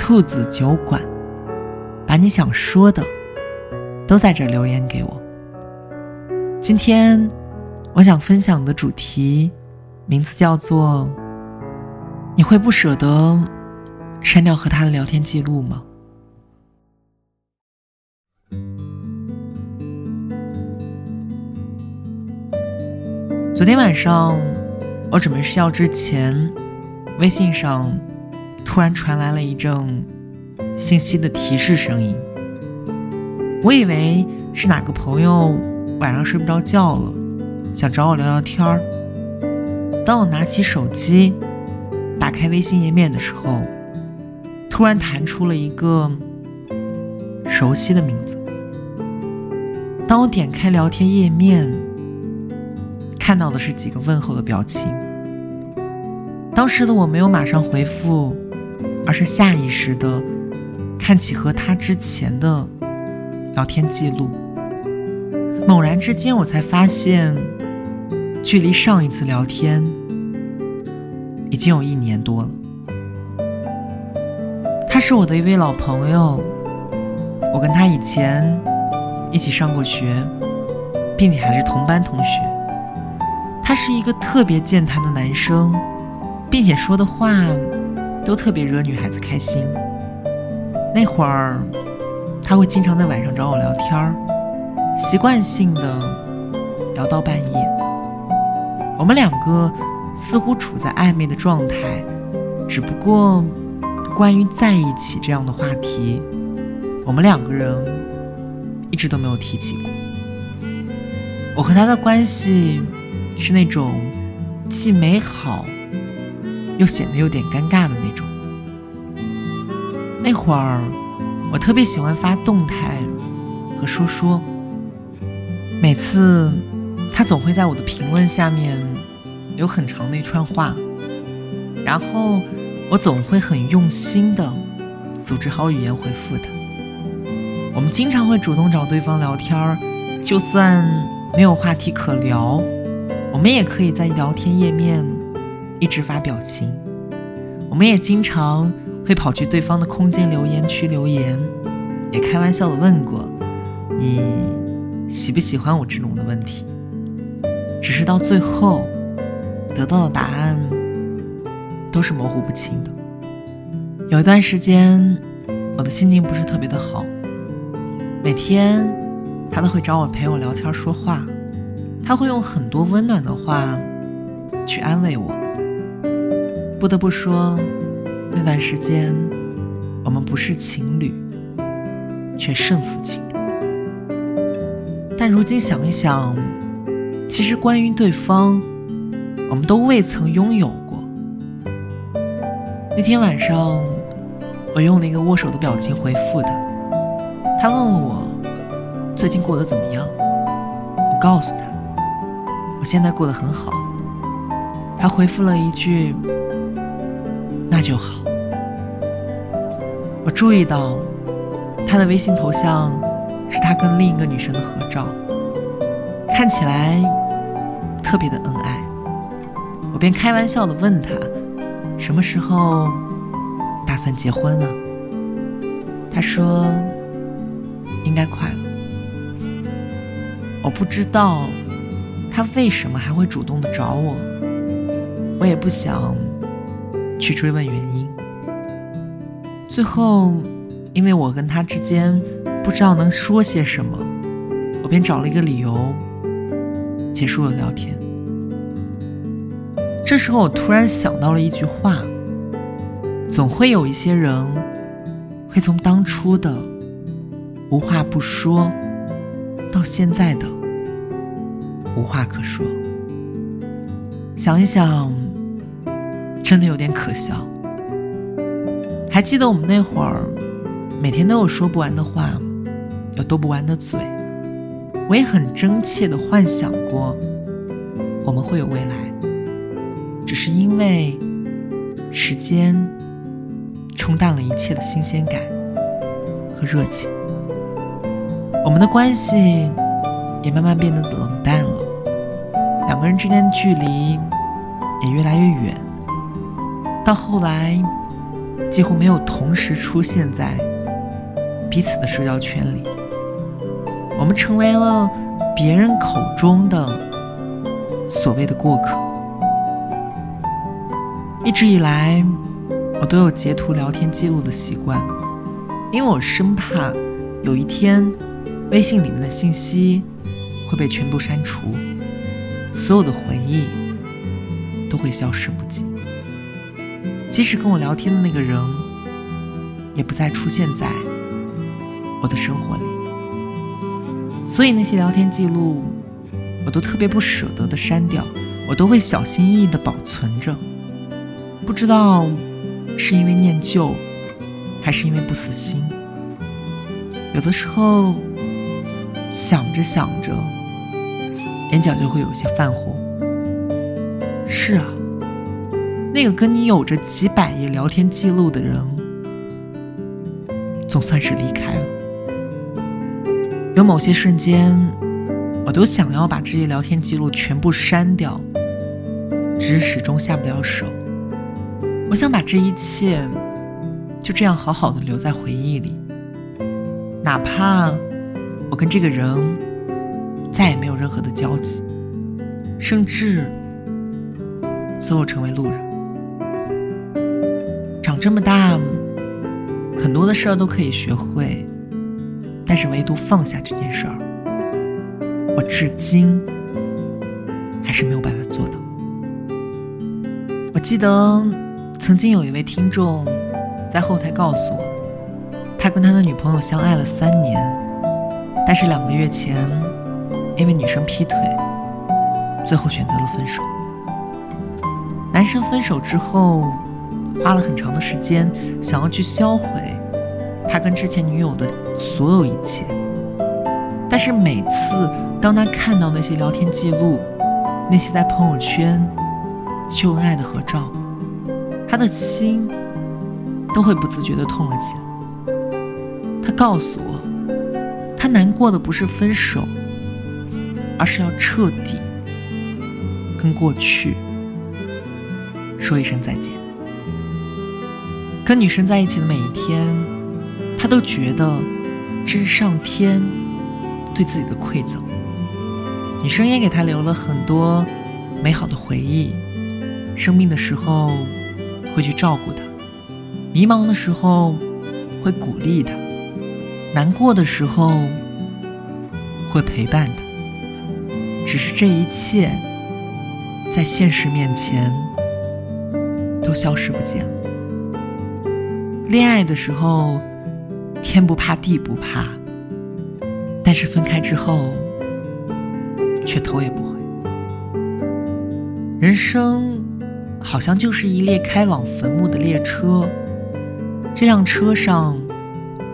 兔子酒馆，把你想说的都在这留言给我。今天我想分享的主题名字叫做：你会不舍得删掉和他的聊天记录吗？昨天晚上我准备睡觉之前，微信上。突然传来了一阵信息的提示声音，我以为是哪个朋友晚上睡不着觉了，想找我聊聊天儿。当我拿起手机，打开微信页面的时候，突然弹出了一个熟悉的名字。当我点开聊天页面，看到的是几个问候的表情。当时的我没有马上回复。而是下意识的看起和他之前的聊天记录，猛然之间，我才发现，距离上一次聊天已经有一年多了。他是我的一位老朋友，我跟他以前一起上过学，并且还是同班同学。他是一个特别健谈的男生，并且说的话。都特别惹女孩子开心。那会儿，他会经常在晚上找我聊天儿，习惯性的聊到半夜。我们两个似乎处在暧昧的状态，只不过关于在一起这样的话题，我们两个人一直都没有提起过。我和他的关系是那种既美好。又显得有点尴尬的那种。那会儿，我特别喜欢发动态和说说。每次，他总会在我的评论下面留很长的一串话，然后我总会很用心的组织好语言回复他。我们经常会主动找对方聊天儿，就算没有话题可聊，我们也可以在聊天页面。一直发表情，我们也经常会跑去对方的空间留言区留言，也开玩笑的问过你喜不喜欢我这种的问题，只是到最后得到的答案都是模糊不清的。有一段时间，我的心情不是特别的好，每天他都会找我陪我聊天说话，他会用很多温暖的话去安慰我。不得不说，那段时间我们不是情侣，却胜似情侣。但如今想一想，其实关于对方，我们都未曾拥有过。那天晚上，我用了一个握手的表情回复他，他问我最近过得怎么样，我告诉他我现在过得很好。他回复了一句。那就好。我注意到他的微信头像是他跟另一个女生的合照，看起来特别的恩爱。我便开玩笑的问他，什么时候打算结婚了？他说应该快了。我不知道他为什么还会主动的找我，我也不想。去追问原因，最后，因为我跟他之间不知道能说些什么，我便找了一个理由结束了聊天。这时候，我突然想到了一句话：总会有一些人会从当初的无话不说，到现在的无话可说。想一想。真的有点可笑。还记得我们那会儿每天都有说不完的话，有斗不完的嘴。我也很真切的幻想过，我们会有未来，只是因为时间冲淡了一切的新鲜感和热情，我们的关系也慢慢变得冷淡了，两个人之间的距离也越来越远，到后来几乎没有同时出现在。彼此的社交圈里，我们成为了别人口中的所谓的过客。一直以来，我都有截图聊天记录的习惯，因为我生怕有一天微信里面的信息会被全部删除，所有的回忆都会消失不见。即使跟我聊天的那个人也不再出现在。我的生活里，所以那些聊天记录，我都特别不舍得的删掉，我都会小心翼翼的保存着。不知道是因为念旧，还是因为不死心。有的时候想着想着，眼角就会有些泛红。是啊，那个跟你有着几百页聊天记录的人，总算是离开了。有某些瞬间，我都想要把这些聊天记录全部删掉，只是始终下不了手。我想把这一切就这样好好的留在回忆里，哪怕我跟这个人再也没有任何的交集，甚至所有成为路人。这么大，很多的事儿都可以学会。但是唯独放下这件事儿，我至今还是没有办法做到。我记得曾经有一位听众在后台告诉我，他跟他的女朋友相爱了三年，但是两个月前因为女生劈腿，最后选择了分手。男生分手之后，花了很长的时间想要去销毁。他跟之前女友的所有一切，但是每次当他看到那些聊天记录，那些在朋友圈秀恩爱的合照，他的心都会不自觉地痛了起来。他告诉我，他难过的不是分手，而是要彻底跟过去说一声再见。跟女生在一起的每一天。他都觉得这是上天对自己的馈赠。女生也给他留了很多美好的回忆，生病的时候会去照顾他，迷茫的时候会鼓励他，难过的时候会陪伴他。只是这一切在现实面前都消失不见了。恋爱的时候。天不怕地不怕，但是分开之后，却头也不回。人生好像就是一列开往坟墓的列车，这辆车上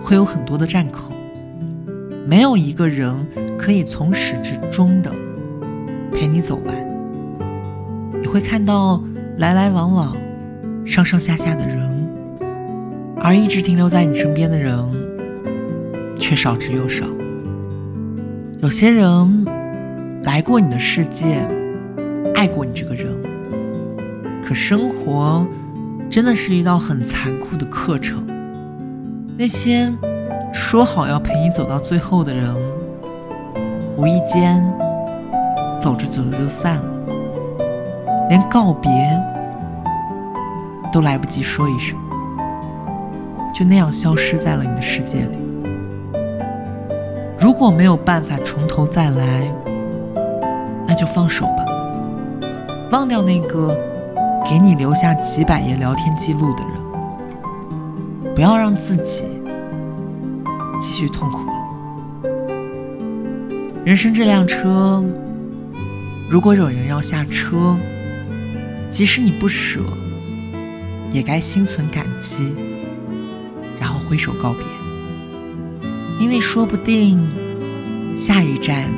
会有很多的站口，没有一个人可以从始至终的陪你走完。你会看到来来往往、上上下下的人。而一直停留在你身边的人，却少之又少。有些人来过你的世界，爱过你这个人，可生活真的是一道很残酷的课程。那些说好要陪你走到最后的人，无意间走着走着就散了，连告别都来不及说一声。就那样消失在了你的世界里。如果没有办法从头再来，那就放手吧，忘掉那个给你留下几百页聊天记录的人，不要让自己继续痛苦了。人生这辆车，如果有人要下车，即使你不舍，也该心存感激。挥手告别。因为说不定下一站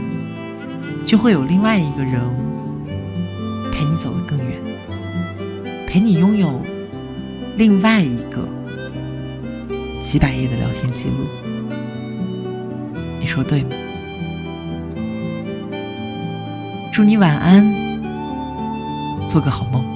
就会有另外一个人陪你走得更远，陪你拥有另外一个几百页的聊天记录。你说对吗？祝你晚安，做个好梦。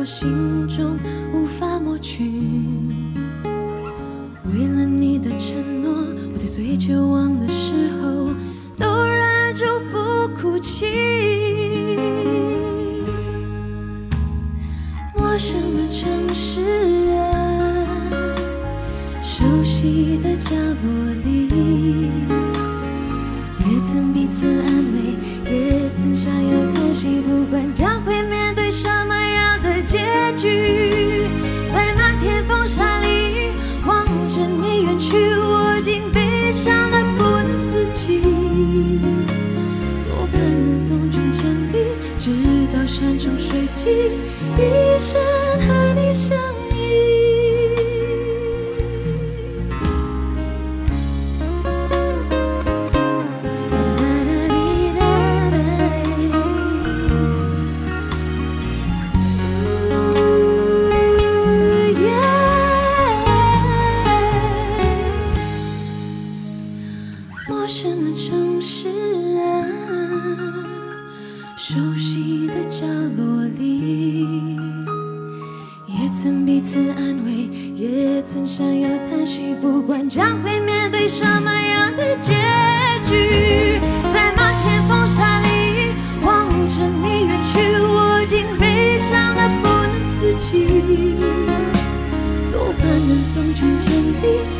我心中，无法抹去。为了你的承诺，我在最绝望的时候都忍住不哭泣。陌生的城市啊，熟悉的角落